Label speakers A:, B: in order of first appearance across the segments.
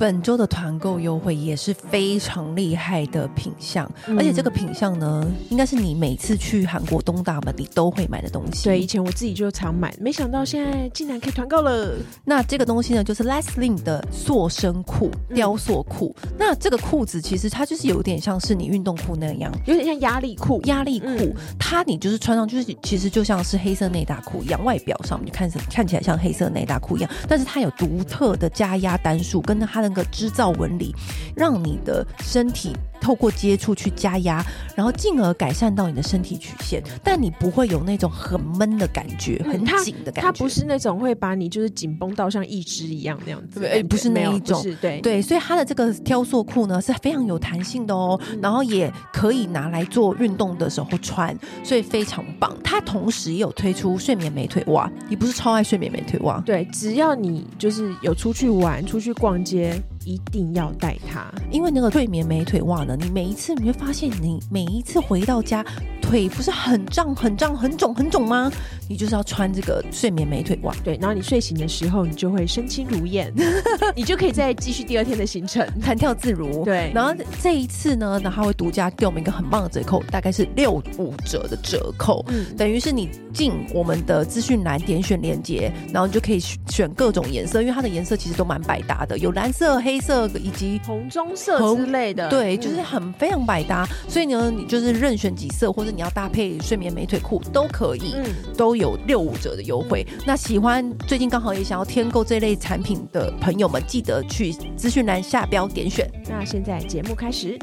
A: 本周的团购优惠也是非常厉害的品相，嗯、而且这个品相呢，应该是你每次去韩国东大门你都会买的东西。
B: 对，以前我自己就常买，没想到现在竟然可以团购了。
A: 那这个东西呢，就是 Lessling 的塑身裤，雕塑裤。嗯、那这个裤子其实它就是有点像是你运动裤那样，
B: 有点像压力裤。
A: 压力裤，嗯、它你就是穿上就是其实就像是黑色内搭裤一样，外表上就看看起来像黑色内搭裤一样，但是它有独特的加压单数，跟它的。那个织造纹理，让你的身体。透过接触去加压，然后进而改善到你的身体曲线，但你不会有那种很闷的感觉，很紧的感觉。
B: 它不是那种会把你就是紧绷到像一只一样那样子，
A: 对，不是那一种，
B: 对
A: 对。所以它的这个雕塑裤呢是非常有弹性的哦，嗯、然后也可以拿来做运动的时候穿，所以非常棒。它同时也有推出睡眠美腿袜，你不是超爱睡眠美腿袜？
B: 对，只要你就是有出去玩、出去逛街。一定要带它，
A: 因为那个睡眠美腿袜呢，你每一次你会发现，你每一次回到家，腿不是很胀、很胀、很肿、很肿吗？你就是要穿这个睡眠美腿袜，
B: 对，然后你睡醒的时候，你就会身轻如燕，你就可以再继续第二天的行程，
A: 弹跳自如。
B: 对，
A: 然后这一次呢，那他会独家给我们一个很棒的折扣，大概是六五折的折扣，嗯，等于是你进我们的资讯栏点选链接，然后你就可以选各种颜色，因为它的颜色其实都蛮百搭的，有蓝色、黑。黑色以及
B: 红棕色之类的，
A: 对，就是很非常百搭。嗯、所以呢，你就是任选几色，或者你要搭配睡眠美腿裤都可以，嗯，都有六五折的优惠。嗯、那喜欢最近刚好也想要添购这类产品的朋友们，记得去资讯栏下标点选。
B: 那现在节目开始，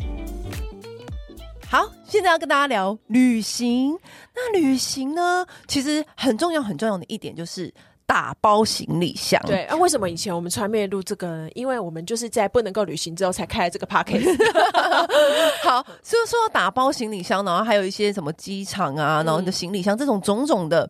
A: 好，现在要跟大家聊旅行。那旅行呢，其实很重要很重要的一点就是。打包行李箱，
B: 对啊，为什么以前我们从来没录这个呢？因为我们就是在不能够旅行之后才开了这个 podcast。
A: 好，所以说到打包行李箱，然后还有一些什么机场啊，然后你的行李箱、嗯、这种种种的，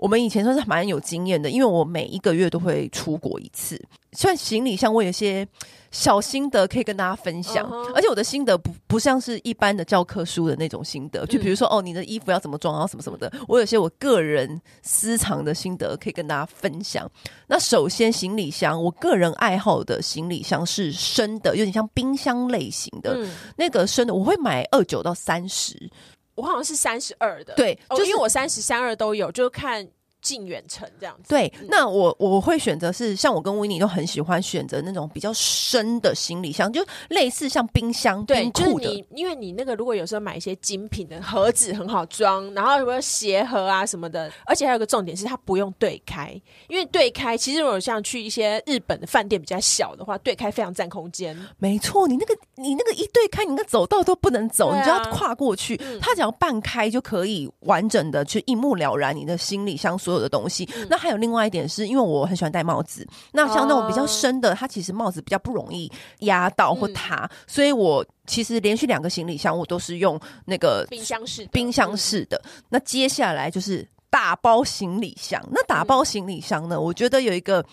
A: 我们以前算是蛮有经验的，因为我每一个月都会出国一次。虽然行李箱我有些小心得可以跟大家分享，uh huh. 而且我的心得不不像是一般的教科书的那种心得，就比如说、嗯、哦，你的衣服要怎么装，然后什么什么的，我有些我个人私藏的心得可以跟大家分享。那首先行李箱，我个人爱好的行李箱是深的，有点像冰箱类型的，嗯、那个深的我会买二九到三十，
B: 我好像是三十二的，
A: 对，
B: 就是、哦、因为我三十三二都有，就看。近远程这样子，
A: 对，嗯、那我我会选择是像我跟维尼都很喜欢选择那种比较深的行李箱，就类似像冰箱，
B: 对，
A: 冰
B: 库的，就是你，因为你那个如果有时候买一些精品的盒子很好装，然后什么鞋盒啊什么的，而且还有个重点是它不用对开，因为对开其实如果像去一些日本的饭店比较小的话，对开非常占空间。
A: 没错，你那个你那个一对开，你那个走道都不能走，啊、你就要跨过去，嗯、它只要半开就可以完整的去一目了然你的行李箱。所有的东西，嗯、那还有另外一点是，因为我很喜欢戴帽子。那像那种比较深的，它其实帽子比较不容易压到或塌，嗯、所以我其实连续两个行李箱我都是用那个
B: 冰箱式
A: 冰箱式的。嗯、那接下来就是打包行李箱。那打包行李箱呢，嗯、我觉得有一个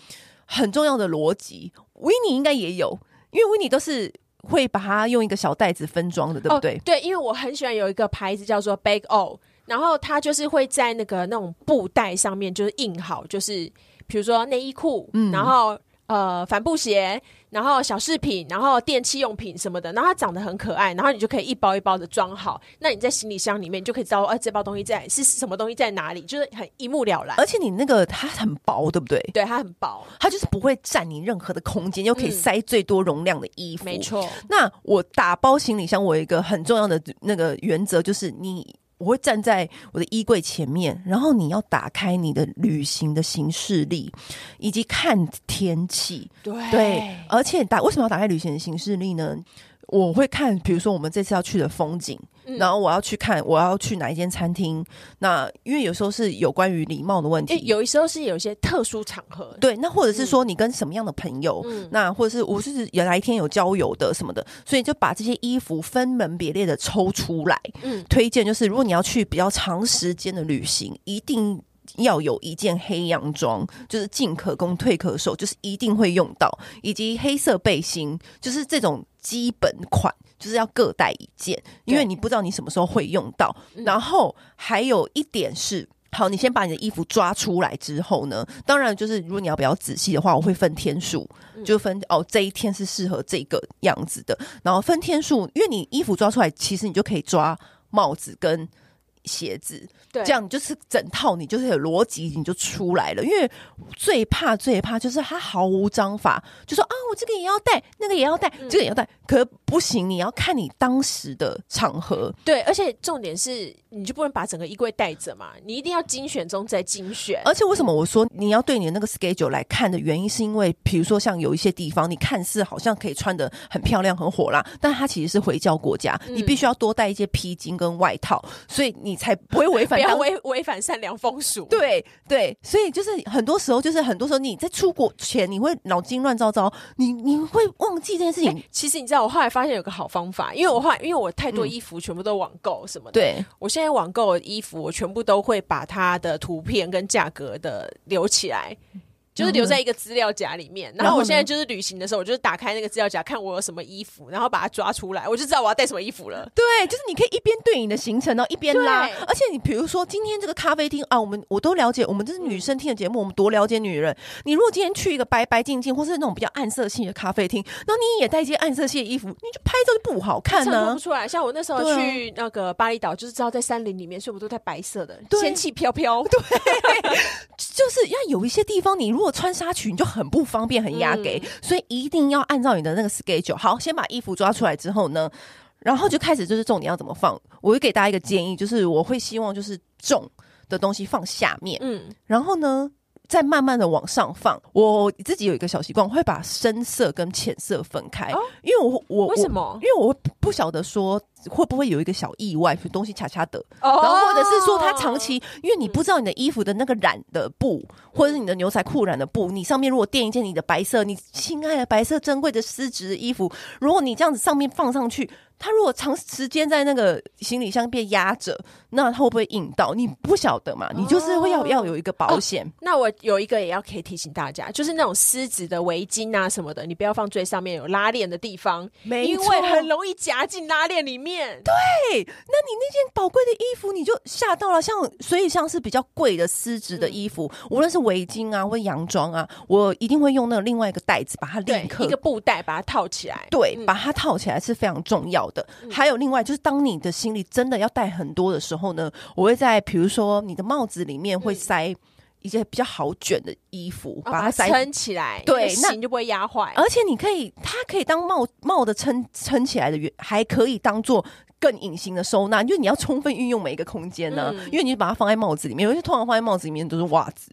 A: 很重要的逻辑，维尼应该也有，因为维尼都是会把它用一个小袋子分装的，对不对？
B: 哦、对，因为我很喜欢有一个牌子叫做 Bag O。然后它就是会在那个那种布袋上面，就是印好，就是比如说内衣裤，嗯，然后呃帆布鞋，然后小饰品，然后电器用品什么的，然后它长得很可爱，然后你就可以一包一包的装好。那你在行李箱里面，你就可以知道，哎、呃，这包东西在是什么东西在哪里，就是很一目了然。
A: 而且你那个它很薄，对不对？
B: 对，它很薄，
A: 它就是不会占你任何的空间，又可以塞最多容量的衣服。
B: 嗯、没错。
A: 那我打包行李箱，我有一个很重要的那个原则就是你。我会站在我的衣柜前面，然后你要打开你的旅行的行事历，以及看天气。
B: 对，
A: 对，而且打为什么要打开旅行的行事历呢？我会看，比如说我们这次要去的风景。然后我要去看，我要去哪一间餐厅？那因为有时候是有关于礼貌的问题，
B: 有时候是有一些特殊场合，
A: 对。那或者是说你跟什么样的朋友？嗯、那或者是我是有哪一天有郊游的什么的，所以就把这些衣服分门别类的抽出来。嗯，推荐就是如果你要去比较长时间的旅行，一定要有一件黑洋装，就是进可攻退可守，就是一定会用到，以及黑色背心，就是这种基本款，就是要各带一件，因为你不知道你什么时候会用到。然后还有一点是。好，你先把你的衣服抓出来之后呢，当然就是如果你要比较仔细的话，我会分天数，就分哦这一天是适合这个样子的，然后分天数，因为你衣服抓出来，其实你就可以抓帽子跟鞋子，对，这样就是整套，你就是有逻辑，你就出来了。因为最怕最怕就是他毫无章法，就说啊，我这个也要带，那个也要带，嗯、这个也要带，可不行，你要看你当时的场合。
B: 对，而且重点是，你就不能把整个衣柜带着嘛，你一定要精选中再精选。
A: 而且为什么我说你要对你的那个 schedule 来看的原因，是因为比如说像有一些地方，你看似好像可以穿的很漂亮、很火辣，但它其实是回教国家，嗯、你必须要多带一些披巾跟外套，所以你才不会违反，
B: 不要违违反善良风俗。
A: 对对，所以就是很多时候，就是很多时候你在出国前，你会脑筋乱糟糟，你你会忘记这件事情。
B: 其实你知道，我后来发现有个好方法，因为我后来因为我太多衣服全部都网购什么的，
A: 对
B: 我现在网购的衣服，我全部都会把它的图片跟价格的留起来。就是留在一个资料夹里面，然后我现在就是旅行的时候，我就是打开那个资料夹，看我有什么衣服，然后把它抓出来，我就知道我要带什么衣服了。
A: 对，就是你可以一边对你的行程，然后一边拉。而且你比如说今天这个咖啡厅啊，我们我都了解，我们这是女生听的节目，我们多了解女人。你如果今天去一个白白净净，或是那种比较暗色系的咖啡厅，然后你也带一些暗色系的衣服，你就拍照就不好看呢、啊，
B: 不出来。像我那时候去那个巴厘岛，就是知道在山林里面，所以我都带白色的，仙气飘飘。
A: 对，就是要有一些地方，你如果穿纱裙就。很不方便，很压给，嗯、所以一定要按照你的那个 schedule。好，先把衣服抓出来之后呢，然后就开始就是重点要怎么放。我会给大家一个建议，就是我会希望就是重的东西放下面，嗯，然后呢。再慢慢的往上放，我自己有一个小习惯，我会把深色跟浅色分开，哦、因为我我
B: 为什么？
A: 因为我不晓得说会不会有一个小意外，东西恰恰的，哦、然后或者是说它长期，因为你不知道你的衣服的那个染的布，嗯、或者是你的牛仔裤染的布，你上面如果垫一件你的白色，你亲爱的白色珍贵的丝质的衣服，如果你这样子上面放上去。它如果长时间在那个行李箱被压着，那它会不会硬到？你不晓得嘛？你就是会要要有一个保险。哦。
B: 那我有一个也要可以提醒大家，就是那种丝质的围巾啊什么的，你不要放最上面有拉链的地方，因为很容易夹进拉链里面。
A: 对，那你那件宝贵的衣服你就吓到了。像所以像是比较贵的丝质的衣服，嗯、无论是围巾啊或洋装啊，我一定会用那个另外一个袋子把它立刻
B: 一个布袋把它套起来。
A: 对，嗯、把它套起来是非常重要的。还有另外就是，当你的行李真的要带很多的时候呢，我会在比如说你的帽子里面会塞一些比较好卷的衣服，把它塞
B: 撑起来，
A: 对，那
B: 你就不会压坏。
A: 而且你可以，它可以当帽帽的撑撑起来的原，还可以当做更隐形的收纳，就是你要充分运用每一个空间呢。因为你把它放在帽子里面，有些通常放在帽子里面都是袜子，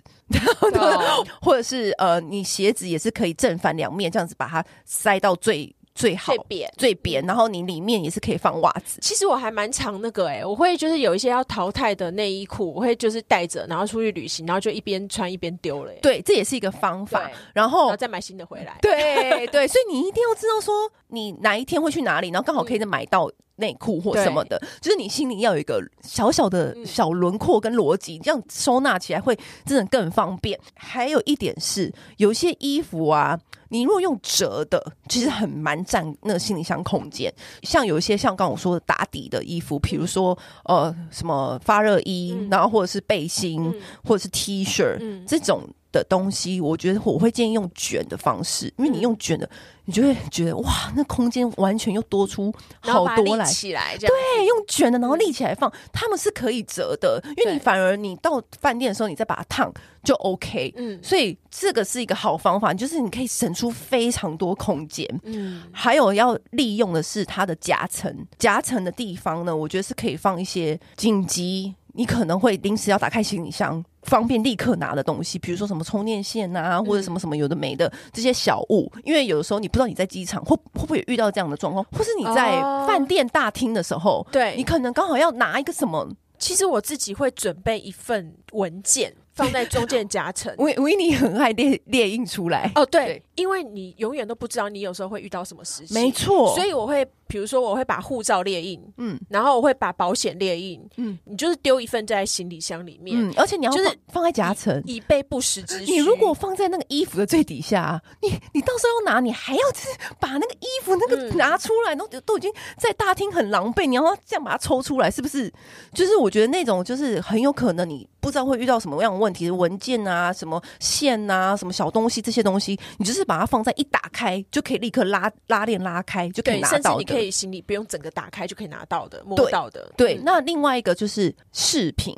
A: 或者是呃，你鞋子也是可以正反两面这样子把它塞到最。最好
B: 最扁
A: 最扁，然后你里面也是可以放袜子。
B: 其实我还蛮常那个哎、欸，我会就是有一些要淘汰的内衣裤，我会就是带着，然后出去旅行，然后就一边穿一边丢了、欸。
A: 对，这也是一个方法。然后，
B: 然后再买新的回来。
A: 对对，所以你一定要知道说你哪一天会去哪里，然后刚好可以再买到内裤或什么的，嗯、就是你心里要有一个小小的小轮廓跟逻辑，这样收纳起来会真的更方便。还有一点是，有些衣服啊。你如果用折的，其实很蛮占那个行李箱空间。像有一些像刚刚我说的打底的衣服，比如说呃什么发热衣，嗯、然后或者是背心，嗯、或者是 T 恤、嗯、这种的东西，我觉得我会建议用卷的方式，因为你用卷的。你就会觉得哇，那空间完全又多出好多来
B: 起来，
A: 对，用卷的，然后立起来放，他们是可以折的，因为你反而你到饭店的时候，你再把它烫就 OK，嗯，所以这个是一个好方法，就是你可以省出非常多空间，嗯，还有要利用的是它的夹层，夹层的地方呢，我觉得是可以放一些紧急，你可能会临时要打开行李箱。方便立刻拿的东西，比如说什么充电线啊，或者什么什么有的没的这些小物，因为有的时候你不知道你在机场会会不会遇到这样的状况，或是你在饭店大厅的时候，
B: 对，
A: 你可能刚好要拿一个什么。
B: 其实我自己会准备一份文件放在中间夹层。
A: 维维尼很爱列列印出来
B: 哦，对，对因为你永远都不知道你有时候会遇到什么事情，
A: 没错，
B: 所以我会比如说我会把护照列印，嗯，然后我会把保险列印，嗯，你就是丢一份在行李箱里面，
A: 嗯，而且你要就是放在夹层，
B: 以备不时之需。
A: 你如果放在那个衣服的最底下，你你到时候要拿，你还要是把那个衣服那个拿出来，都都已经在大厅很狼狈，你要这样把它抽出来，是不是？就是我觉得那种就是很有可能你不知道会遇到什么样的问题，文件啊、什么线啊、什么小东西这些东西，你就是把它放在一打开就可以立刻拉拉链拉开就可以拿到的。
B: 可以行李不用整个打开就可以拿到的，摸到的。
A: 对，那另外一个就是饰品。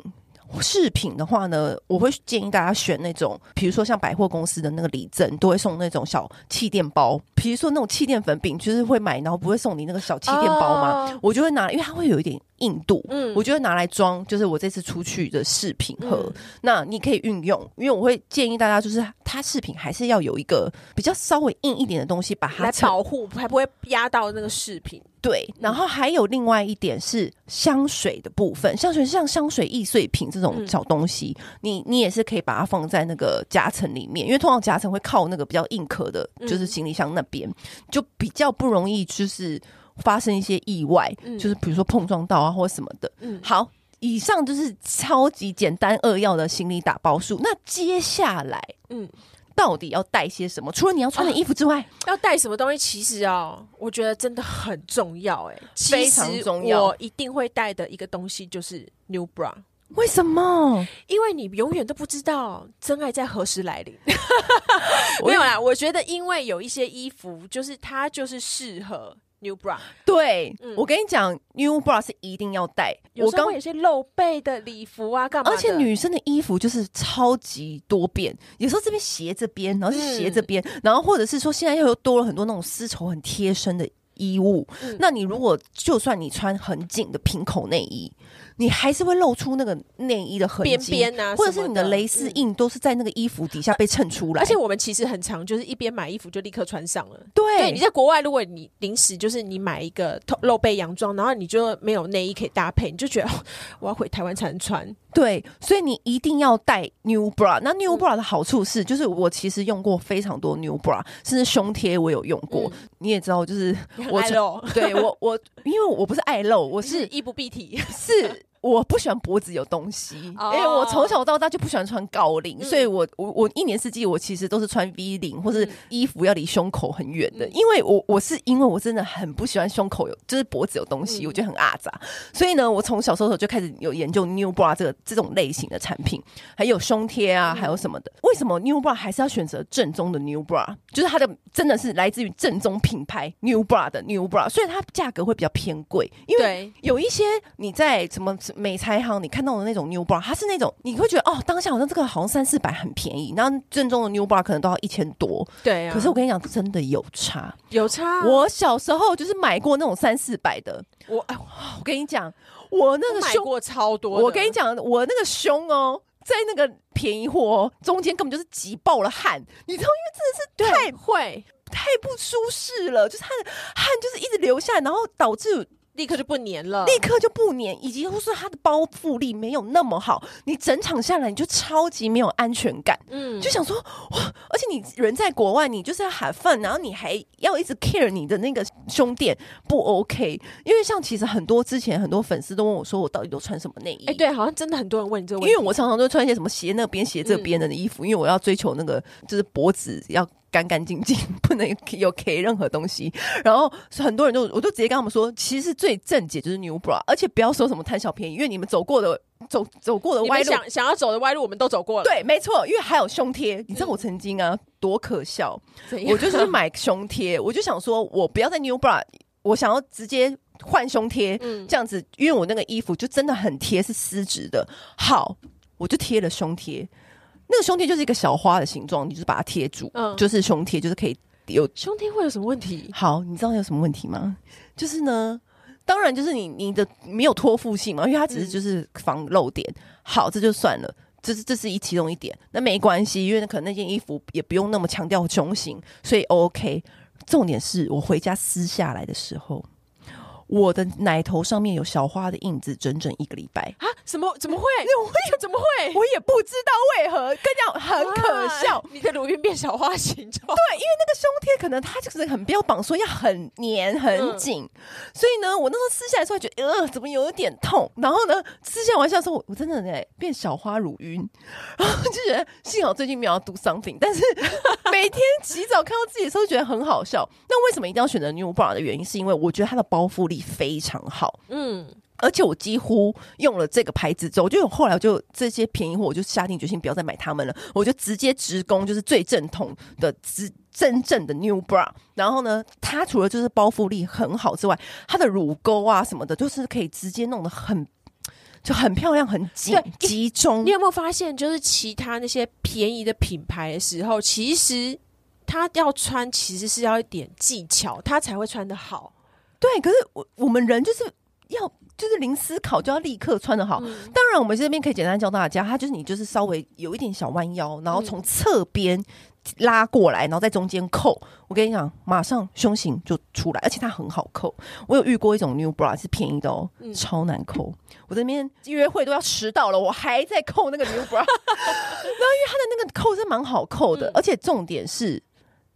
A: 饰品的话呢，我会建议大家选那种，比如说像百货公司的那个礼赠，都会送那种小气垫包。比如说那种气垫粉饼，就是会买，然后不会送你那个小气垫包吗？哦、我就会拿，因为它会有一点。硬度，嗯，我就会拿来装，就是我这次出去的饰品盒，嗯、那你可以运用，因为我会建议大家，就是它饰品还是要有一个比较稍微硬一点的东西把它
B: 来保护，才不会压到那个饰品。
A: 对，然后还有另外一点是香水的部分，香水像香水易碎品这种小东西，嗯、你你也是可以把它放在那个夹层里面，因为通常夹层会靠那个比较硬壳的，就是行李箱那边，嗯、就比较不容易就是。发生一些意外，嗯、就是比如说碰撞到啊，或什么的。嗯，好，以上就是超级简单扼要的行李打包术。那接下来，嗯，到底要带些什么？除了你要穿的衣服之外，啊、
B: 要带什么东西？其实啊，我觉得真的很重要、欸。哎，
A: 非常重要。
B: 我一定会带的一个东西就是 new bra。
A: 为什么？
B: 因为你永远都不知道真爱在何时来临。没有啦，我觉得因为有一些衣服，就是它就是适合。New bra，
A: 对、嗯、我跟你讲，New bra 是一定要带。
B: 我刚刚有些露背的礼服啊，干嘛？
A: 而且女生的衣服就是超级多变，有时候这边斜这边，然后是斜这边，嗯、然后或者是说现在又多了很多那种丝绸很贴身的衣物。嗯、那你如果就算你穿很紧的平口内衣。你还是会露出那个内衣的痕迹，边边啊，或者是你的蕾丝印都是在那个衣服底下被衬出来。
B: 而且我们其实很常，就是一边买衣服就立刻穿上了。
A: 对，
B: 对，你在国外，如果你临时就是你买一个露背洋装，然后你就没有内衣可以搭配，你就觉得我要回台湾才能穿。
A: 对，所以你一定要带 new bra。那 new bra 的好处是，就是我其实用过非常多 new bra，甚至胸贴我有用过。嗯、你也知道，就是我
B: 爱露，
A: 对我我因为我不是爱露，我是
B: 衣不蔽体，
A: 是。我不喜欢脖子有东西，因为我从小到大就不喜欢穿高领，所以我我我一年四季我其实都是穿 V 领或是衣服要离胸口很远的，因为我我是因为我真的很不喜欢胸口有就是脖子有东西，我觉得很阿杂，所以呢，我从小时候就开始有研究 New Bra 这个这种类型的产品，还有胸贴啊，还有什么的。为什么 New Bra 还是要选择正宗的 New Bra？就是它的真的是来自于正宗品牌 New Bra 的 New Bra，所以它价格会比较偏贵，因为有一些你在什么。美材行，你看到的那种 New Bra，它是那种你会觉得哦，当下好像这个好像三四百很便宜，然后正宗的 New Bra 可能都要一千多。
B: 对啊，
A: 可是我跟你讲，真的有差，
B: 有差。
A: 我小时候就是买过那种三四百的，我哎，我跟你讲，我那个胸
B: 过超多。
A: 我跟你讲，我那个胸哦，在那个便宜货中间根本就是挤爆了汗，你知道，因为真的是太会太不舒适了，就是它的汗就是一直流下来，然后导致。
B: 立刻就不粘了，
A: 立刻就不粘，以及就是它的包覆力没有那么好，你整场下来你就超级没有安全感，嗯，就想说哇，而且你人在国外，你就是要 have fun，然后你还要一直 care 你的那个胸垫不 OK，因为像其实很多之前很多粉丝都问我说，我到底都穿什么内衣？
B: 哎，对，好像真的很多人问你这个问题，
A: 因为我常常都穿一些什么斜那边斜这边的衣服，嗯、因为我要追求那个就是脖子要。干干净净，不能有 K 任何东西。然后很多人就，我就直接跟他们说，其实最正解就是 New Bra，而且不要说什么贪小便宜，因为你们走过的走走过的歪路，
B: 想想要走的歪路，我们都走过了。
A: 对，没错，因为还有胸贴。你知道我曾经啊，多可笑！我就是买胸贴，我就想说我不要在 New Bra，我想要直接换胸贴，这样子，因为我那个衣服就真的很贴，是丝质的。好，我就贴了胸贴。那个胸贴就是一个小花的形状，你就是把它贴住，嗯，就是胸贴，就是可以有
B: 胸贴会有什么问题？
A: 好，你知道有什么问题吗？就是呢，当然就是你你的没有托付性嘛，因为它只是就是防漏点。嗯、好，这就算了，这是这是一其中一点，那没关系，因为可能那件衣服也不用那么强调胸型，所以 OK。重点是我回家撕下来的时候，我的奶头上面有小花的印子，整整一个礼拜
B: 啊？什么？怎么会？
A: 我也
B: 怎么会？
A: 我也不知道为何，跟你讲很可笑。
B: 你的乳晕变小花形状？对，
A: 因为那个胸贴可能它就是很标榜说要很黏很紧，嗯、所以呢，我那时候撕下来的时候觉得呃，怎么有点痛？然后呢，撕下玩笑说，我真的哎变小花乳晕，然后就觉得幸好最近没有要 do something，但是每天洗澡看到自己的时候觉得很好笑。那为什么一定要选择 New Bra 的原因，是因为我觉得它的包覆力。非常好，嗯，而且我几乎用了这个牌子之后，我就后来我就这些便宜货，我就下定决心不要再买他们了，我就直接直攻就是最正统的、真真正的 New Bra。然后呢，它除了就是包覆力很好之外，它的乳沟啊什么的，就是可以直接弄得很就很漂亮、很紧集中。
B: 你有没有发现，就是其他那些便宜的品牌的时候，其实它要穿其实是要一点技巧，它才会穿得好。
A: 对，可是我我们人就是要就是零思考就要立刻穿的好。嗯、当然，我们这边可以简单教大家，它就是你就是稍微有一点小弯腰，然后从侧边拉过来，然后在中间扣。我跟你讲，马上胸型就出来，而且它很好扣。我有遇过一种 New Bra 是便宜的哦，嗯、超难扣。我这边约会都要迟到了，我还在扣那个 New Bra。然后因为它的那个扣是蛮好扣的，嗯、而且重点是。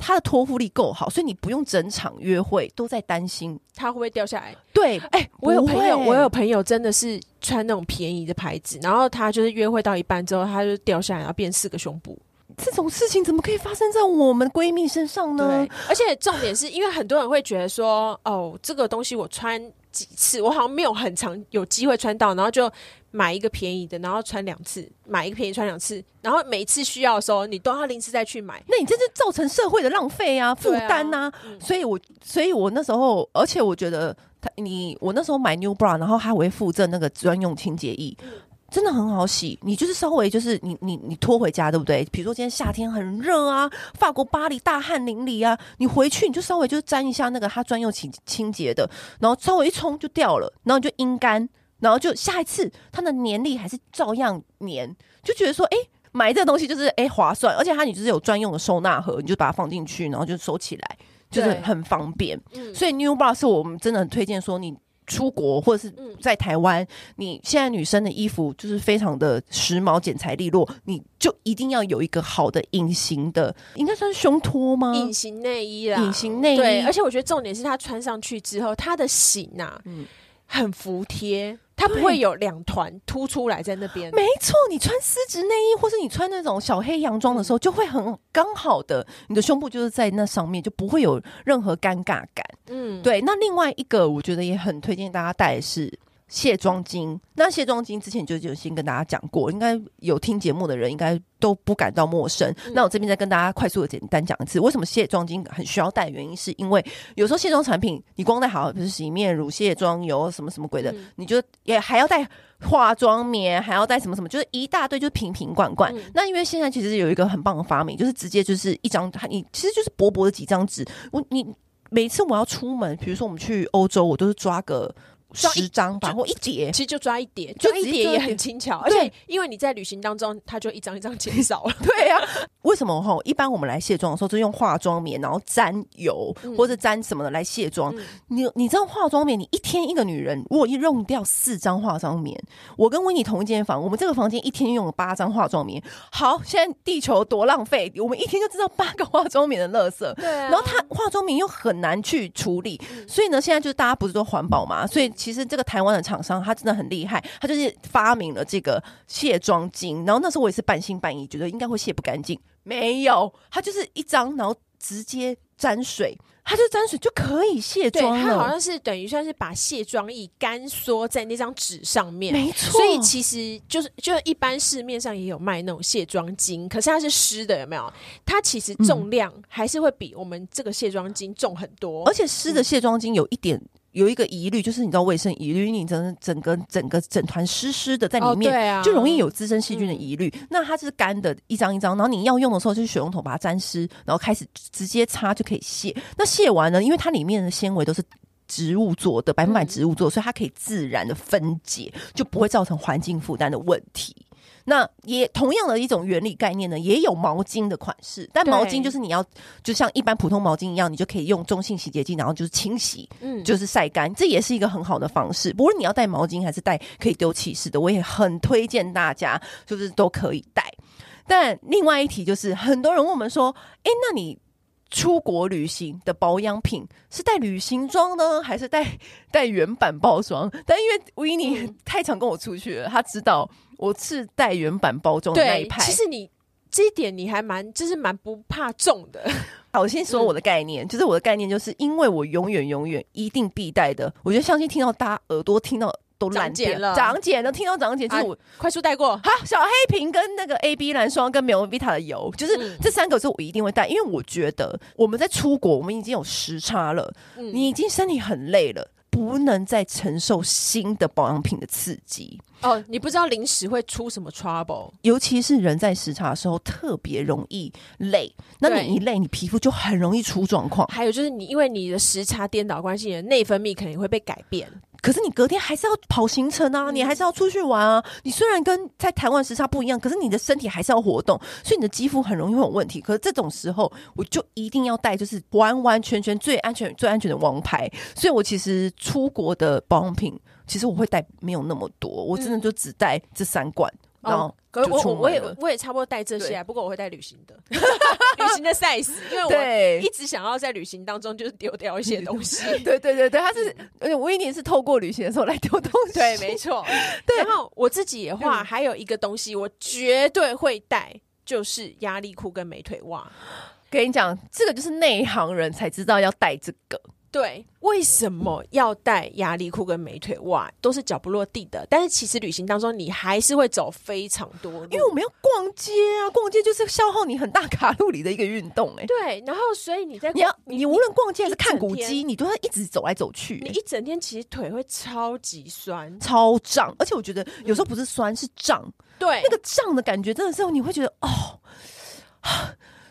A: 它的托付力够好，所以你不用整场约会都在担心
B: 他会不会掉下来。
A: 对，哎、
B: 欸，我有朋友，我有朋友真的是穿那种便宜的牌子，然后他就是约会到一半之后，他就掉下来，然后变四个胸部。
A: 这种事情怎么可以发生在我们闺蜜身上呢？
B: 对，而且重点是因为很多人会觉得说，哦，这个东西我穿几次，我好像没有很常有机会穿到，然后就。买一个便宜的，然后穿两次；买一个便宜穿两次，然后每一次需要的时候，你都要临时再去买。
A: 那你这是造成社会的浪费啊，负担啊。嗯、所以我，所以我那时候，而且我觉得他，你我那时候买 New Bra，然后他会附赠那个专用清洁液，嗯、真的很好洗。你就是稍微就是你你你拖回家，对不对？比如说今天夏天很热啊，法国巴黎大汗淋漓啊，你回去你就稍微就是沾一下那个它专用清清洁的，然后稍微一冲就掉了，然后你就阴干。然后就下一次，它的粘力还是照样粘，就觉得说，哎，买这个东西就是哎划算，而且它你就是有专用的收纳盒，你就把它放进去，然后就收起来，就是很方便。嗯、所以 New 是我们真的很推荐，说你出国或者是在台湾，嗯、你现在女生的衣服就是非常的时髦、剪裁利落，你就一定要有一个好的隐形的，应该算是胸托吗？
B: 隐形内衣啦，
A: 隐形内衣。
B: 对，而且我觉得重点是它穿上去之后，它的型啊，嗯，很服帖。它不会有两团凸出来在那边。
A: 没错，你穿丝质内衣，或是你穿那种小黑洋装的时候，就会很刚好的，你的胸部就是在那上面，就不会有任何尴尬感。嗯，对。那另外一个，我觉得也很推荐大家带的是。卸妆巾，那卸妆巾之前就就先跟大家讲过，应该有听节目的人应该都不感到陌生。嗯、那我这边再跟大家快速的简单讲一次，为什么卸妆巾很需要带？原因是因为有时候卸妆产品你光带好，比如洗面乳、卸妆油什么什么鬼的，嗯、你就也还要带化妆棉，还要带什么什么，就是一大堆，就是瓶瓶罐罐。嗯、那因为现在其实有一个很棒的发明，就是直接就是一张，你其实就是薄薄的几张纸。我你每次我要出门，比如说我们去欧洲，我都是抓个。十张吧，或一叠，
B: 其实就抓一叠，就一叠也很轻巧。而且因为你在旅行当中，它就一张一张减少了。
A: 对呀，为什么哈？一般我们来卸妆的时候，就用化妆棉，然后沾油或者沾什么的来卸妆。你你知道化妆棉，你一天一个女人，如果一用掉四张化妆棉，我跟维尼同一间房，我们这个房间一天用了八张化妆棉。好，现在地球多浪费，我们一天就知道八个化妆棉的垃圾。对，然后它化妆棉又很难去处理，所以呢，现在就是大家不是说环保嘛，所以。其实这个台湾的厂商他真的很厉害，他就是发明了这个卸妆巾。然后那时候我也是半信半疑，觉得应该会卸不干净。没有，它就是一张，然后直接沾水，它就沾水就可以卸妆了。
B: 它好像是等于算是把卸妆液干缩在那张纸上面，
A: 没错。
B: 所以其实就是就一般市面上也有卖那种卸妆巾，可是它是湿的，有没有？它其实重量还是会比我们这个卸妆巾重很多，
A: 而且湿的卸妆巾有一点。有一个疑虑，就是你知道卫生疑虑，你整整个整个整团湿湿的在里面，哦啊、就容易有滋生细菌的疑虑。嗯、那它是干的，一张一张，然后你要用的时候就是水龙头把它沾湿，然后开始直接擦就可以卸。那卸完呢，因为它里面的纤维都是植物做的，百分百植物做，嗯、所以它可以自然的分解，就不会造成环境负担的问题。那也同样的一种原理概念呢，也有毛巾的款式，但毛巾就是你要就像一般普通毛巾一样，你就可以用中性洗洁剂，然后就是清洗，嗯，就是晒干，这也是一个很好的方式。不论你要带毛巾还是带可以丢弃式的，我也很推荐大家，就是都可以带。但另外一题就是，很多人问我们说，哎，那你出国旅行的保养品是带旅行装呢，还是带带原版包装？但因为维尼太常跟我出去了，他知道我是带原版包装的那一派。
B: 其实你这一点你还蛮，就是蛮不怕重的。
A: 好，我先说我的概念，嗯、就是我的概念就是因为我永远永远一定必带的。我觉得相信听到大家耳朵听到。都烂剪了，长茧了，听到长茧就是我、啊、快速带过。好，小黑瓶跟那个 A B 蓝霜跟美容 Vita 的油，就是这三个是我一定会带，因为我觉得我们在出国，我们已经有时差了，嗯、你已经身体很累了，不能再承受新的保养品的刺激。
B: 哦，你不知道临时会出什么 trouble，
A: 尤其是人在时差的时候特别容易累。那你一累，你皮肤就很容易出状况。
B: 还有就是你因为你的时差颠倒关系，你的内分泌肯定会被改变。
A: 可是你隔天还是要跑行程啊，你还是要出去玩啊。你虽然跟在台湾时差不一样，可是你的身体还是要活动，所以你的肌肤很容易会有问题。可是这种时候，我就一定要带，就是完完全全最安全、最安全的王牌。所以我其实出国的保养品，其实我会带没有那么多，我真的就只带这三罐。然后
B: 可是我我我也我也差不多带这些，不过我会带旅行的，旅行的 size，因为我一直想要在旅行当中就是丢掉一些东西。
A: 对对对对，他是而且维尼是透过旅行的时候来丢东西，
B: 对，没错。对，然后我自己的话，还有一个东西我绝对会带，就是压力裤跟美腿袜。
A: 跟你讲，这个就是内行人才知道要带这个。
B: 对，为什么要带压力裤跟美腿袜？都是脚不落地的。但是其实旅行当中，你还是会走非常多，
A: 因为我们要逛街啊，逛街就是消耗你很大卡路里的一个运动，欸。哎，
B: 对。然后所以你在
A: 你要你，你无论逛街还是看古迹，你都要一直走来走去，欸。
B: 你一整天其实腿会超级酸，
A: 超胀。而且我觉得有时候不是酸，嗯、是胀。
B: 对，
A: 那个胀的感觉真的是你会觉得哦。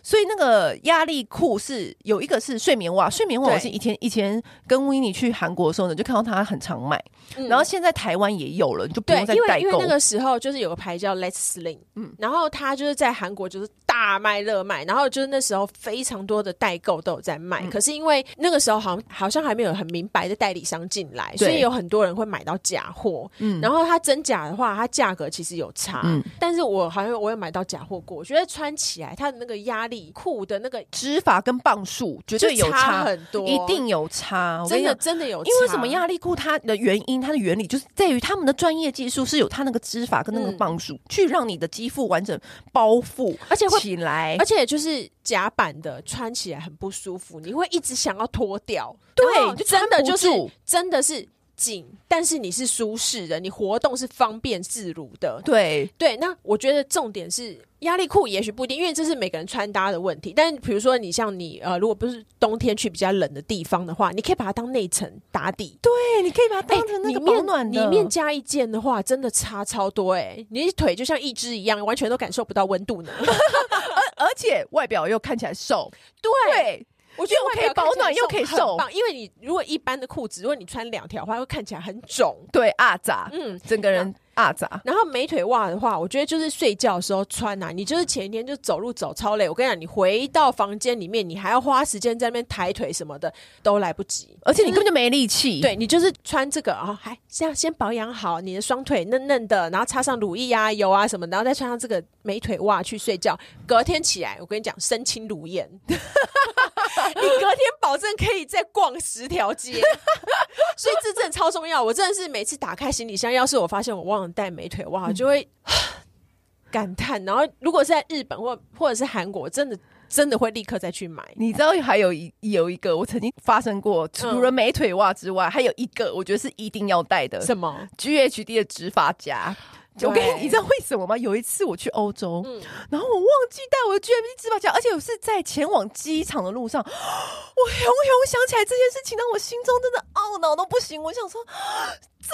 A: 所以那个压力裤是有一个是睡眠袜，睡眠袜我是以前以前跟维尼去韩国的时候呢，就看到他很常买，嗯、然后现在台湾也有了，你就不用再代购。
B: 因为那个时候就是有个牌叫 Let's Slim，嗯，然后他就是在韩国就是大卖热卖，然后就是那时候非常多的代购都有在卖，嗯、可是因为那个时候好像好像还没有很明白的代理商进来，所以有很多人会买到假货，嗯，然后它真假的话，它价格其实有差，嗯，但是我好像我有买到假货过，我觉得穿起来它的那个压力。裤的那个
A: 织法跟磅数绝对有差，
B: 差很多，
A: 一定有差。
B: 真的真的有差，
A: 因为什么压力裤它的原因，它的原理就是在于他们的专业技术是有它那个织法跟那个磅数，嗯、去让你的肌肤完整包覆，
B: 而且会
A: 起来，
B: 而且就是夹板的，穿起来很不舒服，你会一直想要脱掉。
A: 对，
B: 就真的就是真的是。紧，但是你是舒适的，你活动是方便自如的。
A: 对
B: 对，那我觉得重点是压力裤，也许不一定，因为这是每个人穿搭的问题。但比如说你像你呃，如果不是冬天去比较冷的地方的话，你可以把它当内层打底。
A: 对，你可以把它当成那个保暖的，
B: 里面加一件的话，真的差超多哎、欸！你腿就像一只一样，完全都感受不到温度呢。
A: 而而且外表又看起来瘦，
B: 对。
A: 对我觉得我可以保暖又可以瘦，
B: 因为你如果一般的裤子，如果你穿两条的话，会看起来很肿。
A: 对，阿杂，嗯，整个人阿杂。
B: 然后美腿袜的话，我觉得就是睡觉的时候穿呐、啊，你就是前一天就走路走超累，我跟你讲，你回到房间里面，你还要花时间在那边抬腿什么的，都来不及，
A: 而且你根本就没力气。
B: 对，你就是穿这个啊，还这样先保养好你的双腿嫩嫩的，然后擦上乳液啊、油啊什么，然后再穿上这个美腿袜去睡觉，隔天起来，我跟你讲，身轻如燕。你隔天保证可以再逛十条街，所以这真的超重要。我真的是每次打开行李箱，要是我发现我忘了带美腿袜，就会 感叹。然后如果是在日本或或者是韩国，真的真的会立刻再去买。
A: 你知道还有一有一个我曾经发生过，除了美腿袜之外，还有一个我觉得是一定要带的，
B: 什么
A: ？GHD 的直发夹。我跟你，你知道为什么吗？有一次我去欧洲，嗯、然后我忘记带我的 GHD 直发夹，而且我是在前往机场的路上，我永远想起来这件事情，让我心中真的懊恼都不行。我想说怎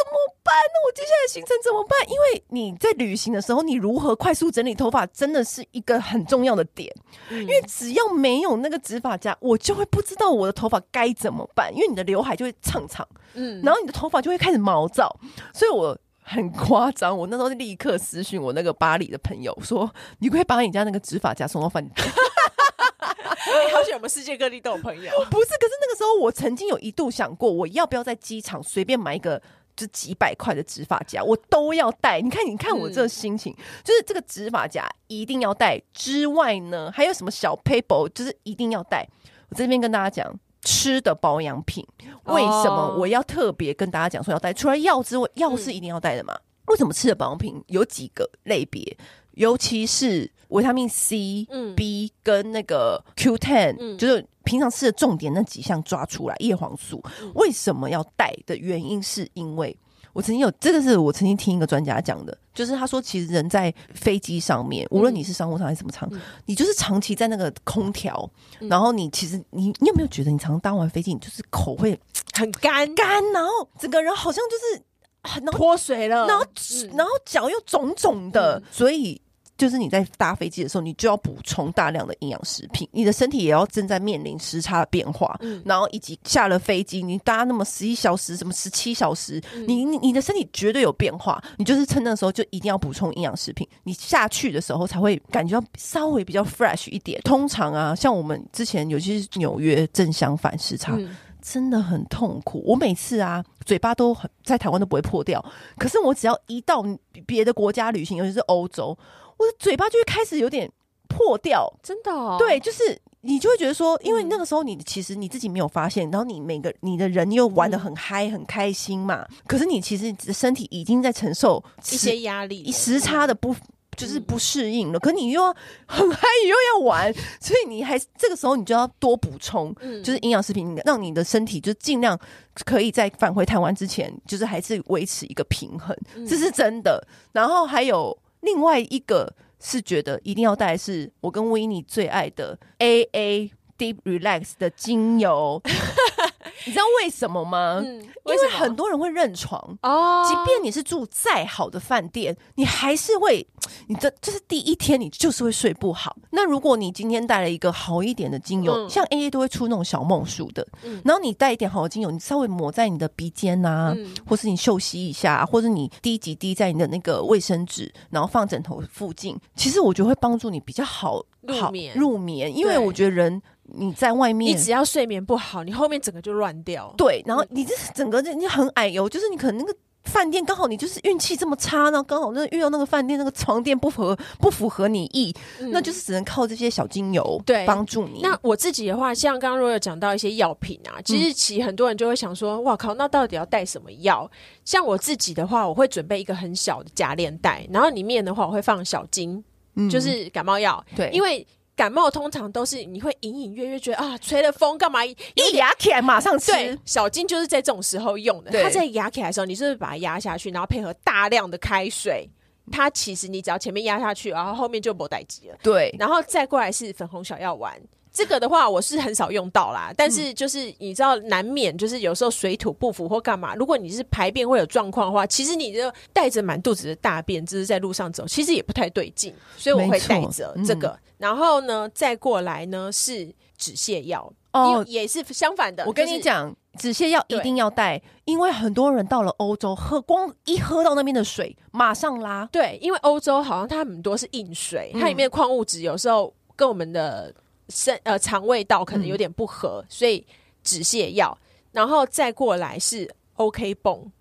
A: 么办？那我接下来行程怎么办？因为你在旅行的时候，你如何快速整理头发，真的是一个很重要的点。嗯、因为只要没有那个直发夹，我就会不知道我的头发该怎么办。因为你的刘海就会长长，嗯，然后你的头发就会开始毛躁，所以我。很夸张。我那时候立刻私讯我那个巴黎的朋友说：“你可以把你家那个指发夹送到饭店。”
B: 好险，我们世界各地都有朋友。
A: 不是，可是那个时候我曾经有一度想过，我要不要在机场随便买一个。就几百块的指发夹，我都要带。你看，你看我这个心情，嗯、就是这个指发夹一定要带。之外呢，还有什么小 paper，就是一定要带。我这边跟大家讲，吃的保养品，为什么我要特别跟大家讲说要带？除了药之外，药是一定要带的嘛？嗯、为什么吃的保养品有几个类别？尤其是维他命 C、嗯、B 跟那个 Q10，、嗯、就是平常吃的重点那几项抓出来。叶黄素、嗯、为什么要带的原因，是因为我曾经有这个是我曾经听一个专家讲的，就是他说，其实人在飞机上面，无论你是商务舱还是什么舱，嗯、你就是长期在那个空调，嗯、然后你其实你你有没有觉得，你常搭完飞机，你就是口会
B: 很干
A: 干，然后整个人好像就是很
B: 脱水了，
A: 然后、嗯、然后脚又肿肿的，嗯、所以。就是你在搭飞机的时候，你就要补充大量的营养食品，你的身体也要正在面临时差的变化，嗯、然后以及下了飞机，你搭那么十一小时，什么十七小时，嗯、你你你的身体绝对有变化，你就是趁那时候就一定要补充营养食品，你下去的时候才会感觉到稍微比较 fresh 一点。通常啊，像我们之前尤其是纽约正相反时差，嗯、真的很痛苦。我每次啊，嘴巴都很在台湾都不会破掉，可是我只要一到别的国家旅行，尤其是欧洲。我的嘴巴就会开始有点破掉，
B: 真的、哦。
A: 对，就是你就会觉得说，因为那个时候你其实你自己没有发现，然后你每个你的人又玩的很嗨、很开心嘛，可是你其实身体已经在承受
B: 一些压力、
A: 时差的不就是不适应了。可你又要很嗨，你又要玩，所以你还这个时候你就要多补充，就是营养食品，让你的身体就尽量可以在返回台湾之前，就是还是维持一个平衡，这是真的。然后还有。另外一个是觉得一定要带，是我跟维尼最爱的 AA Deep Relax 的精油。你知道为什么吗？因为很多人会认床哦，即便你是住再好的饭店，你还是会，你的就是第一天你就是会睡不好。那如果你今天带了一个好一点的精油，嗯、像 AA 都会出那种小梦树的，嗯、然后你带一点好的精油，你稍微抹在你的鼻尖啊，嗯、或是你嗅吸一下，或者你滴几滴在你的那个卫生纸，然后放枕头附近，其实我觉得会帮助你比较好
B: 入眠
A: 入眠，因为我觉得人。你在外面，
B: 你只要睡眠不好，你后面整个就乱掉。
A: 对，然后你这整个你很矮油，就是你可能那个饭店刚好你就是运气这么差，然后刚好那遇到那个饭店那个床垫不符合 不符合你意，嗯、那就是只能靠这些小精油对帮助你。
B: 那我自己的话，像刚刚若有讲到一些药品啊，其实其实很多人就会想说，哇靠，那到底要带什么药？像我自己的话，我会准备一个很小的夹链袋，然后里面的话我会放小金，嗯、就是感冒药。对，因为。感冒通常都是你会隐隐约约觉得啊，吹了风干嘛一
A: 压起来马上吃。
B: 对，小金就是在这种时候用的。对它在压起来的时候，你是不是把它压下去，然后配合大量的开水？它其实你只要前面压下去，然后后面就没代志了。
A: 对，
B: 然后再过来是粉红小药丸。这个的话，我是很少用到啦。但是就是你知道，难免就是有时候水土不服或干嘛。如果你是排便会有状况的话，其实你就带着满肚子的大便，只是在路上走，其实也不太对劲。所以我会带着这个。嗯、然后呢，再过来呢是止泻药哦，也是相反的。
A: 我跟你讲，止泻药一定要带，因为很多人到了欧洲喝光一喝到那边的水，马上拉。
B: 对，因为欧洲好像它很多是硬水，它里面的矿物质有时候跟我们的。肾呃肠胃道可能有点不合，嗯、所以止泻药，然后再过来是 OK 绷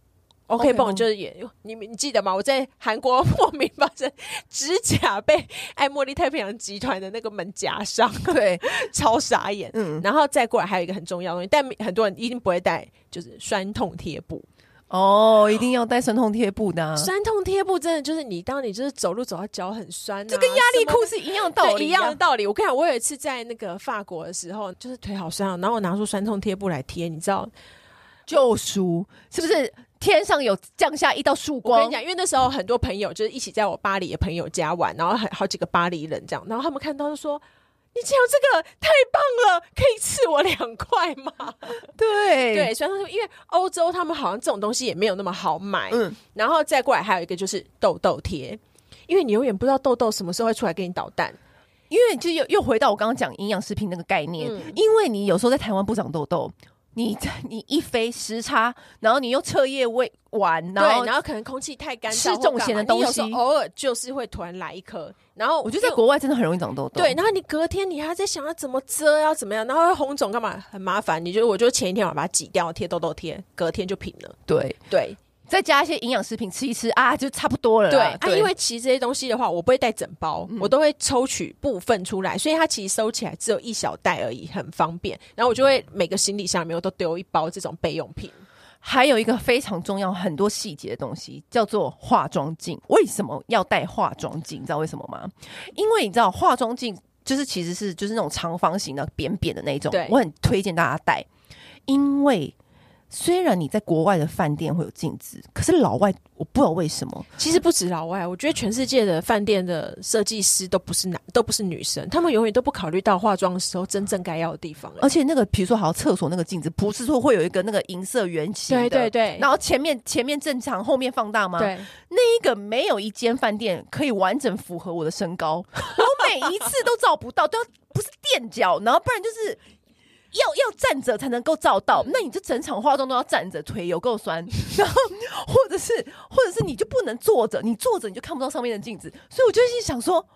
B: ，OK 绷就是也你你记得吗？我在韩国 莫名发生指甲被爱茉莉太平洋集团的那个门夹伤，对，超傻眼。嗯，然后再过来还有一个很重要的东西，但很多人一定不会带，就是酸痛贴布。
A: 哦，一定要带酸痛贴布的、啊。
B: 酸痛贴布真的就是你，当你就是走路走到脚很酸、啊，
A: 这跟压力裤是一样道理，
B: 一样的道理。我跟你讲，我有一次在那个法国的时候，就是腿好酸啊，然后我拿出酸痛贴布来贴，你知道，
A: 救赎是不是？天上有降下一道曙光。
B: 我跟你讲，因为那时候很多朋友就是一起在我巴黎的朋友家玩，然后很好几个巴黎人这样，然后他们看到就说。你只要这个太棒了，可以赐我两块
A: 吗？
B: 对 对，虽然说，因为欧洲他们好像这种东西也没有那么好买。嗯，然后再过来还有一个就是痘痘贴，因为你永远不知道痘痘什么时候会出来给你捣蛋。因为就又又回到我刚刚讲营养食品那个概念，嗯、因为你有时候在台湾不长痘痘，
A: 你 你一飞时差，然后你又彻夜未完，然
B: 后，然后可能空气太干燥，
A: 吃重咸的东西，
B: 偶尔就是会突然来一颗。然后
A: 我觉得在国外真的很容易长痘痘。
B: 对，然后你隔天你还在想要怎么遮，要怎么样，然后红肿干嘛，很麻烦。你就我就前一天晚上把它挤掉，贴痘痘贴，隔天就平了。
A: 对
B: 对。
A: 再加一些营养食品吃一吃啊，就差不多了。
B: 对，对啊，因为其实这些东西的话，我不会带整包，嗯，我都会抽取部分出来，所以它其实收起来只有一小袋而已，很方便。然后我就会每个行李箱里面我都丢一包这种备用品。
A: 还有一个非常重要、很多细节的东西叫做化妆镜。为什么要带化妆镜？你知道为什么吗？因为你知道化妆镜就是其实是就是那种长方形的、扁扁的那种。我很推荐大家带，因为。虽然你在国外的饭店会有镜子，可是老外我不知道为什么。
B: 其实不止老外，我觉得全世界的饭店的设计师都不是男，都不是女生，他们永远都不考虑到化妆的时候真正该要的地方。
A: 而且那个，比如说，好像厕所那个镜子，不是说会有一个那个银色圆形的，
B: 对对对，
A: 然后前面前面正常，后面放大吗？
B: 对，
A: 那一个没有一间饭店可以完整符合我的身高，我每一次都照不到，都要不是垫脚，然后不然就是。要要站着才能够照到，那你这整场化妆都要站着，腿有够酸，然后或者是或者是你就不能坐着，你坐着你就看不到上面的镜子，所以我就一直想说，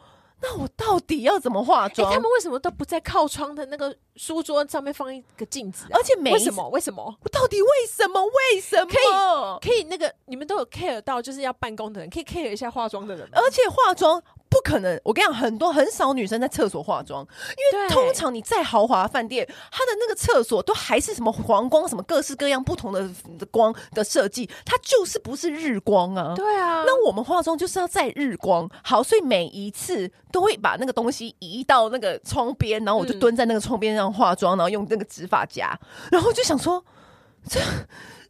A: 那我到底要怎么化妆？
B: 欸，他们为什么都不在靠窗的那个书桌上面放一个镜子啊？
A: 而且每
B: 为什么为什么？
A: 我到底为什么为什么
B: 可以可以那个你们都有 care 到就是要办公的人可以 care 一下化妆的人，
A: 而且化妆。不可能！我跟你讲，很多很少女生在厕所化妆，因为通常你再豪华饭店，它的那个厕所都还是什么黄光，什么各式各样不同的光的设计，它就是不是日光啊。
B: 对啊，那
A: 我们化妆就是要在日光。好，所以每一次都会把那个东西移到那个窗边，然后我就蹲在那个窗边上化妆，然后用那个直发夹，然后就想说，这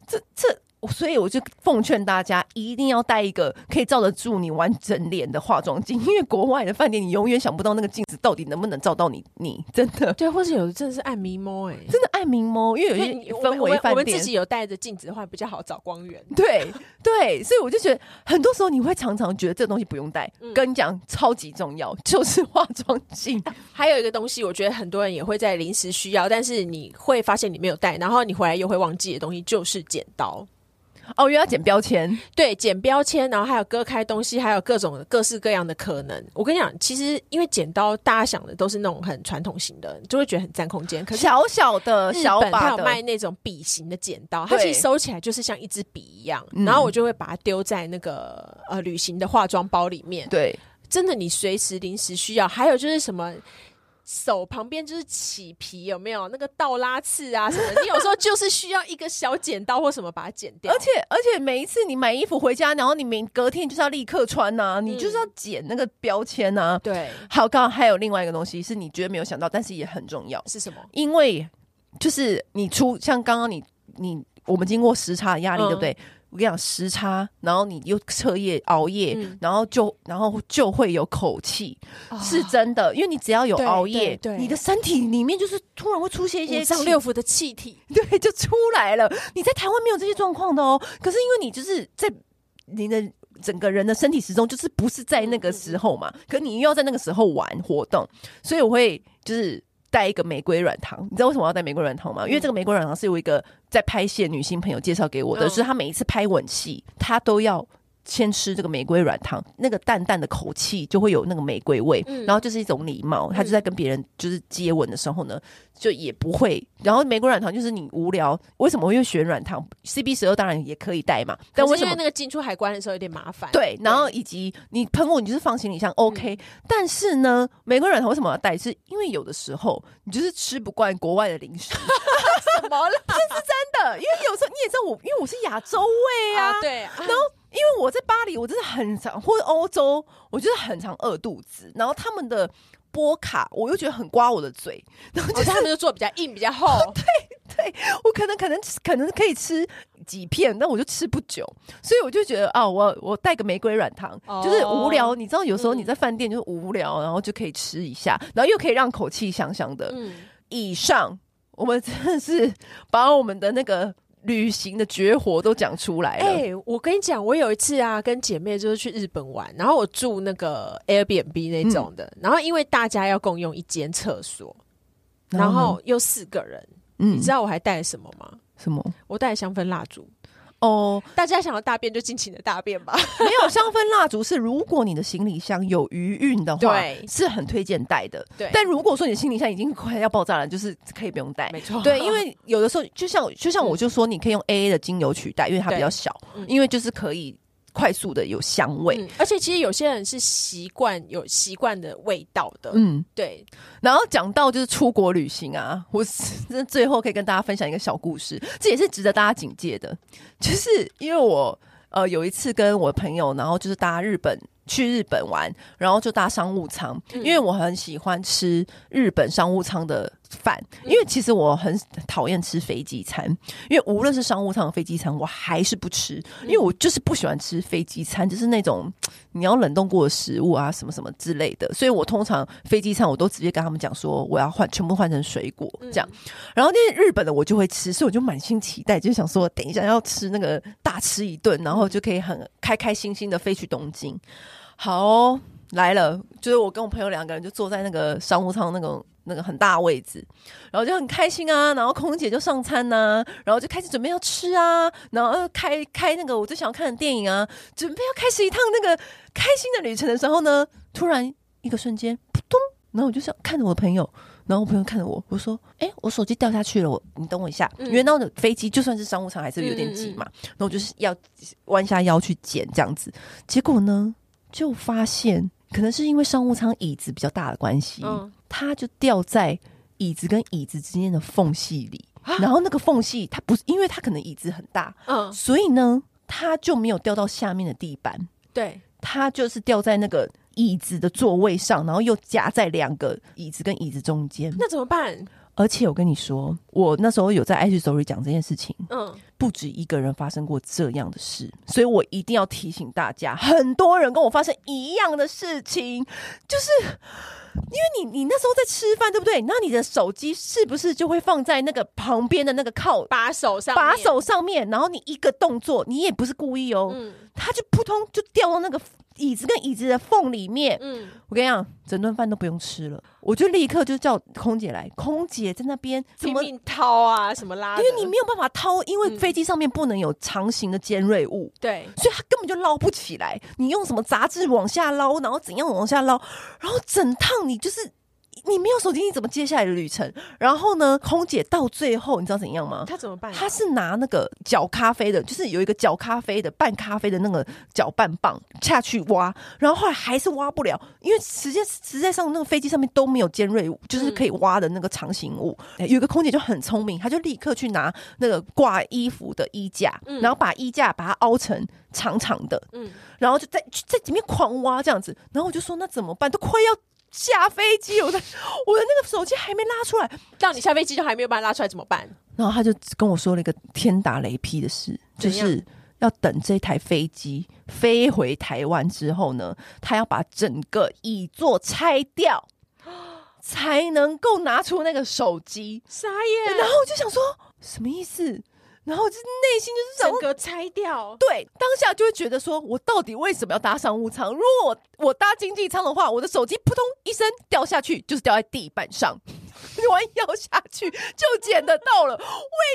A: 这这。所以我就奉劝大家，一定要带一个可以罩得住你完整脸的化妆镜，因为国外的饭店你永远想不到那个镜子到底能不能照到你，你真的
B: 对，或是有的真的是暗迷蒙哎，
A: 真的暗迷蒙，因为有些氛围饭店，
B: 我们自己有带着镜子的话比较好找光源。
A: 对对，所以我就觉得很多时候你会常常觉得这个东西不用带，嗯、跟你讲超级重要，就是 化妆镜。
B: 还有一个东西，我觉得很多人也会在临时需要，但是你会发现你没有带，然后你回来又会忘记的东西，就是剪刀。
A: 哦，又要剪标签，
B: 对，剪标签，然后还有割开东西，还有各种各式各样的可能。我跟你讲，其实因为剪刀，大家想的都是那种很传统型的，就会觉得很占空间。可是
A: 小小的小把的，
B: 它有卖那种笔型的剪刀，它其实收起来就是像一支笔一样。然后我就会把它丢在那个呃旅行的化妆包里面。
A: 对，
B: 真的，你随时临时需要。还有就是什么？手旁边就是起皮，有没有那个倒拉刺啊什么？你有时候就是需要一个小剪刀或什么把它剪掉。
A: 而且而且每一次你买衣服回家，然后你明隔天就是要立刻穿呐、啊嗯，你就是要剪那个标签呐、啊。
B: 对，
A: 好，刚刚还有另外一个东西是你绝对没有想到，但是也很重要，
B: 是什么？
A: 因为就是你出像刚刚你你我们经过时差的压力、嗯，对不对？我跟你讲，时差，然后你又彻夜熬夜，嗯、然后就然后就会有口气、哦，是真的。因为你只要有熬夜，你的身体里面就是突然会出现一些
B: 五脏六腑的气体，
A: 对，就出来了。你在台湾没有这些状况的哦，可是因为你就是在你的整个人的身体时钟就是不是在那个时候嘛，嗯、可你又要在那个时候玩活动，所以我会就是。带一个玫瑰软糖，你知道为什么要带玫瑰软糖吗？因为这个玫瑰软糖是有一个在拍戏的女性朋友介绍给我的，就是她每一次拍吻戏，她都要。先吃这个玫瑰软糖，那个淡淡的口气就会有那个玫瑰味，嗯、然后就是一种礼貌。他就在跟别人就是接吻的时候呢，就也不会。然后玫瑰软糖就是你无聊，为什么会选软糖？CB 十二当然也可以带嘛，但为什么
B: 那个进出海关的时候有点麻烦？
A: 对，然后以及你喷雾，你就是放行李箱 OK、嗯。但是呢，玫瑰软糖为什么要带？是因为有的时候你就是吃不惯国外的零食，
B: 什么了？
A: 这是真的，因为有时候你也知道我，因为我是亚洲胃啊，
B: 啊对，
A: 然后。因为我在巴黎，我真的很常，或者欧洲，我就是很常饿肚子。然后他们的波卡，我又觉得很刮我的嘴，然后、就是哦、他们就做比较硬、比较厚。对对，我可能可能可能可以吃几片，但我就吃不久，所以我就觉得啊，我我带个玫瑰软糖、哦，就是无聊。你知道，有时候你在饭店就是无聊、嗯，然后就可以吃一下，然后又可以让口气香香的。嗯，以上我们真的是把我们的那个。旅行的绝活都讲出来了。哎、
B: 欸，我跟你讲，我有一次啊，跟姐妹就是去日本玩，然后我住那个 Airbnb 那种的，嗯、然后因为大家要共用一间厕所，然后又四个人，嗯，你知道我还带了什么吗？
A: 什么？
B: 我带了香氛蜡烛。
A: 哦，
B: 大家想要大便就尽情的大便吧。
A: 没有香氛蜡烛是，如果你的行李箱有余韵的话，对，是很推荐带的。对，但如果说你的行李箱已经快要爆炸了，就是可以不用带。
B: 没错，
A: 对，因为有的时候就像就像我就说，你可以用 AA 的精油取代，因为它比较小，因为就是可以。快速的有香味，
B: 嗯，而且其实有些人是习惯有习惯的味道的，
A: 嗯，
B: 对。
A: 然后讲到就是出国旅行啊，我真最后可以跟大家分享一个小故事，这也是值得大家警戒的，就是因为我呃有一次跟我朋友，然后就是搭日本。去日本玩，然后就搭商务舱，因为我很喜欢吃日本商务舱的饭，因为其实我很讨厌吃飞机餐，因为无论是商务舱的飞机餐，我还是不吃，因为我就是不喜欢吃飞机餐，就是那种你要冷冻过的食物啊，什么什么之类的，所以我通常飞机餐我都直接跟他们讲说我要换，全部换成水果这样，然后那些日本的我就会吃，所以我就满心期待，就想说等一下要吃那个大吃一顿，然后就可以很开开心心的飞去东京。好、哦、来了，就是我跟我朋友两个人就坐在那个商务舱那个那个很大位置，然后就很开心啊，然后空姐就上餐呐、啊，然后就开始准备要吃啊，然后开开那个我最想要看的电影啊，准备要开始一趟那个开心的旅程的时候呢，突然一个瞬间扑通，然后我就想看着我的朋友，然后我朋友看着我，我说：“哎、欸，我手机掉下去了，我你等我一下。嗯”因为那的飞机就算是商务舱还是有点挤嘛，嗯嗯嗯，然后我就是要弯下腰去捡这样子，结果呢？就发现，可能是因为商务舱椅子比较大的关系，嗯，它就掉在椅子跟椅子之间的缝隙里。然后那个缝隙，它不是因为它可能椅子很大，嗯，所以呢，它就没有掉到下面的地板。
B: 对，
A: 它就是掉在那个椅子的座位上，然后又夹在两个椅子跟椅子中间。
B: 那怎么办？
A: 而且我跟你说，我那时候有在 IG Story 讲这件事情，嗯，不止一个人发生过这样的事，所以我一定要提醒大家，很多人跟我发生一样的事情，就是因为你你那时候在吃饭，对不对？那你的手机是不是就会放在那个旁边的那个靠
B: 把手上
A: 把手上面，然后你一个动作，你也不是故意哦，嗯，它就扑通就掉到那个。椅子跟椅子的缝里面，嗯，我跟你讲，整顿饭都不用吃了，我就立刻就叫空姐来。空姐在那边
B: 怎么掏啊，什么拉？
A: 因为你没有办法掏，因为飞机上面不能有长形的尖锐物，
B: 对，
A: 所以它根本就捞不起来。你用什么杂志往下捞，然后怎样往下捞，然后整趟你就是。你没有手机，你怎么接下来的旅程？然后呢，空姐到最后，你知道怎样吗？
B: 她怎么办？
A: 她是拿那个搅咖啡的，就是有一个搅咖啡的拌咖啡的那个搅拌棒下去挖，然后后来还是挖不了，因为实际实际上那个飞机上面都没有尖锐物，就是可以挖的那个长形物。嗯、有一个空姐就很聪明，她就立刻去拿那个挂衣服的衣架，嗯、然后把衣架把它凹成长长的，嗯，然后就在在里面狂挖这样子。然后我就说那怎么办？都快要。下飞机，我的我的那个手机还没拉出来，
B: 到你下飞机就还没有把它拉出来，怎么办？
A: 然后他就跟我说了一个天打雷劈的事，就是要等这台飞机飞回台湾之后呢，他要把整个椅座拆掉，才能够拿出那个手机。
B: 傻眼！
A: 然后我就想说，什么意思？然后就内心就是
B: 整个拆掉，
A: 对，当下就会觉得说，我到底为什么要搭商务舱？如果我我搭经济舱的话，我的手机扑通一声掉下去，就是掉在地板上，弯腰下去就捡得到了。为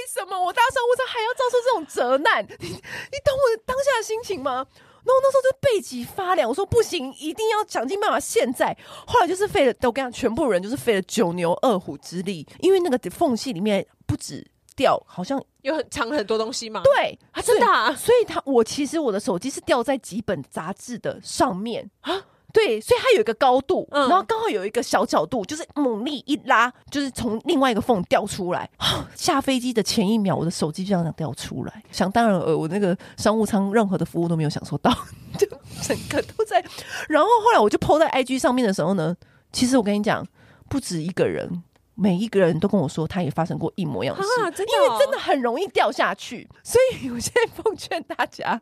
A: 什么我搭商务舱还要遭受这种责难？你你懂我当下的心情吗？然后那时候就背脊发凉，我说不行，一定要想尽办法。现在后来就是费了，我跟你讲，全部人就是费了九牛二虎之力，因为那个缝隙里面不止。掉好像
B: 有很藏很多东西嘛？
A: 对，
B: 啊，真的啊，
A: 所以他我其实我的手机是掉在几本杂志的上面啊，对，所以它有一个高度，嗯，然后刚好有一个小角度，就是猛力一拉，就是从另外一个缝掉出来。下飞机的前一秒，我的手机就这样掉出来，想当然呃，我那个商务舱任何的服务都没有享受到，就整个都在。然后后来我就 po 在 IG 上面的时候呢，其实我跟你讲，不止一个人。每一个人都跟我说，他也发生过一模一样的事，啊真的哦，因为真的很容易掉下去。所以我现在奉劝大家，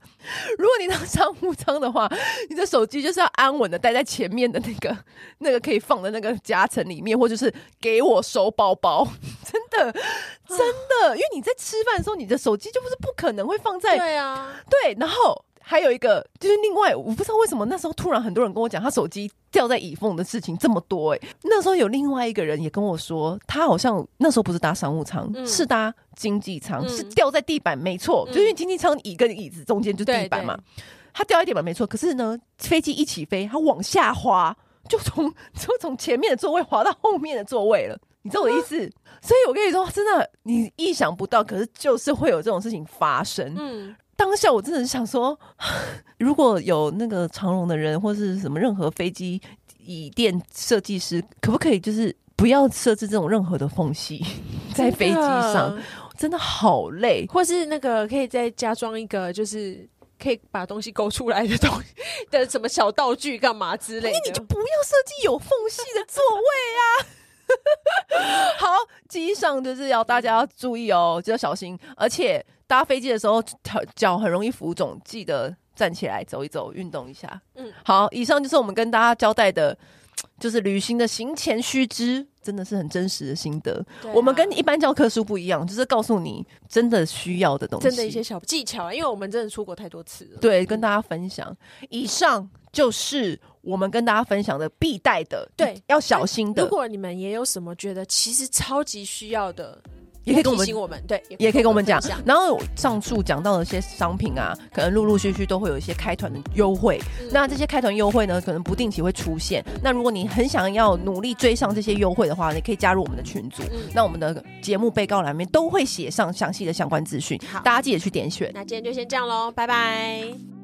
A: 如果你当商务舱的话，你的手机就是要安稳的待在前面的那个 那个可以放的那个夹层里面，或者是给我收包包。真的，真的，因为你在吃饭的时候，你的手机就不是不可能会放在，
B: 对啊，
A: 对，然后。还有一个就是另外，我不知道为什么那时候突然很多人跟我讲他手机掉在椅缝的事情这么多哎、欸。那时候有另外一个人也跟我说，他好像那时候不是搭商务舱，嗯、是搭经济舱，嗯、是掉在地板，没错，嗯、就因为经济舱椅跟椅子中间就地板嘛，他掉在地板没错。可是呢，飞机一起飞，他往下滑，就从就从前面的座位滑到后面的座位了。你知道我的意思？所以我跟你说，真的，你意想不到，可是就是会有这种事情发生。嗯，当下我真的是想说，如果有那个长荣的人或是什么任何飞机椅垫设计师，可不可以就是不要设置这种任何的缝隙 在飞机上？真的好累，
B: 或是那个可以再加装一个，就是可以把东西勾出来的东西的什么小道具干嘛之类的？
A: 你就不要设计有缝隙的座位啊！好，机上就是要大家要注意哦，就要小心。而且搭飞机的时候，脚很容易浮肿，记得站起来走一走，运动一下。嗯，好，以上就是我们跟大家交代的，就是旅行的行前须知，真的是很真实的心得。啊、我们跟一般教科书不一样，就是告诉你真的需要的东西，
B: 真的一些小技巧。因为我们真的出国太多次了，
A: 对，跟大家分享。以上就是。我们跟大家分享的必带的，对，要小心的。
B: 如果你们也有什么觉得其实超级需要的，
A: 也可以跟我们
B: 提醒我们，对，
A: 也可以跟我们讲。然后上述讲到的一些商品啊，可能陆陆续续都会有一些开团的优惠。嗯、那这些开团优惠呢，可能不定期会出现。那如果你很想要努力追上这些优惠的话，你可以加入我们的群组。嗯、那我们的节目备告栏面都会写上详细的相关资讯，好，大家记得去点选。
B: 那今天就先这样喽，拜拜。